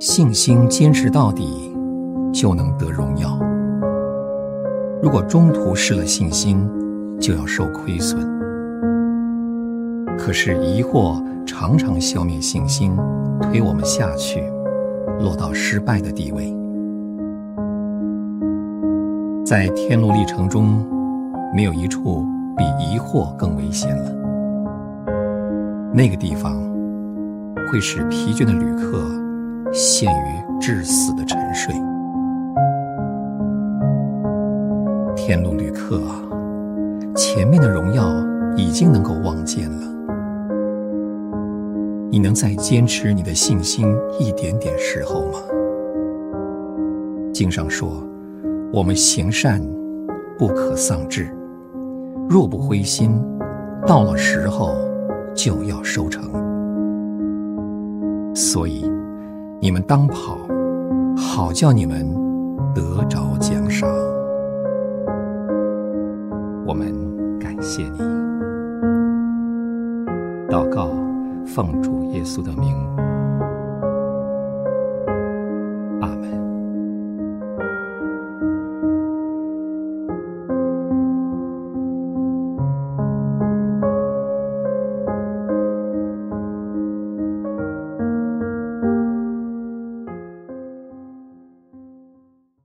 信心坚持到底，就能得荣耀；如果中途失了信心，就要受亏损。可是疑惑常常消灭信心，推我们下去，落到失败的地位。在天路历程中，没有一处比疑惑更危险了。那个地方会使疲倦的旅客陷于致死的沉睡。天路旅客啊，前面的荣耀已经能够望见了。你能再坚持你的信心一点点时候吗？经上说：“我们行善不可丧志，若不灰心，到了时候就要收成。”所以，你们当跑，好叫你们得着奖赏。我们感谢你，祷告。奉主耶稣的名。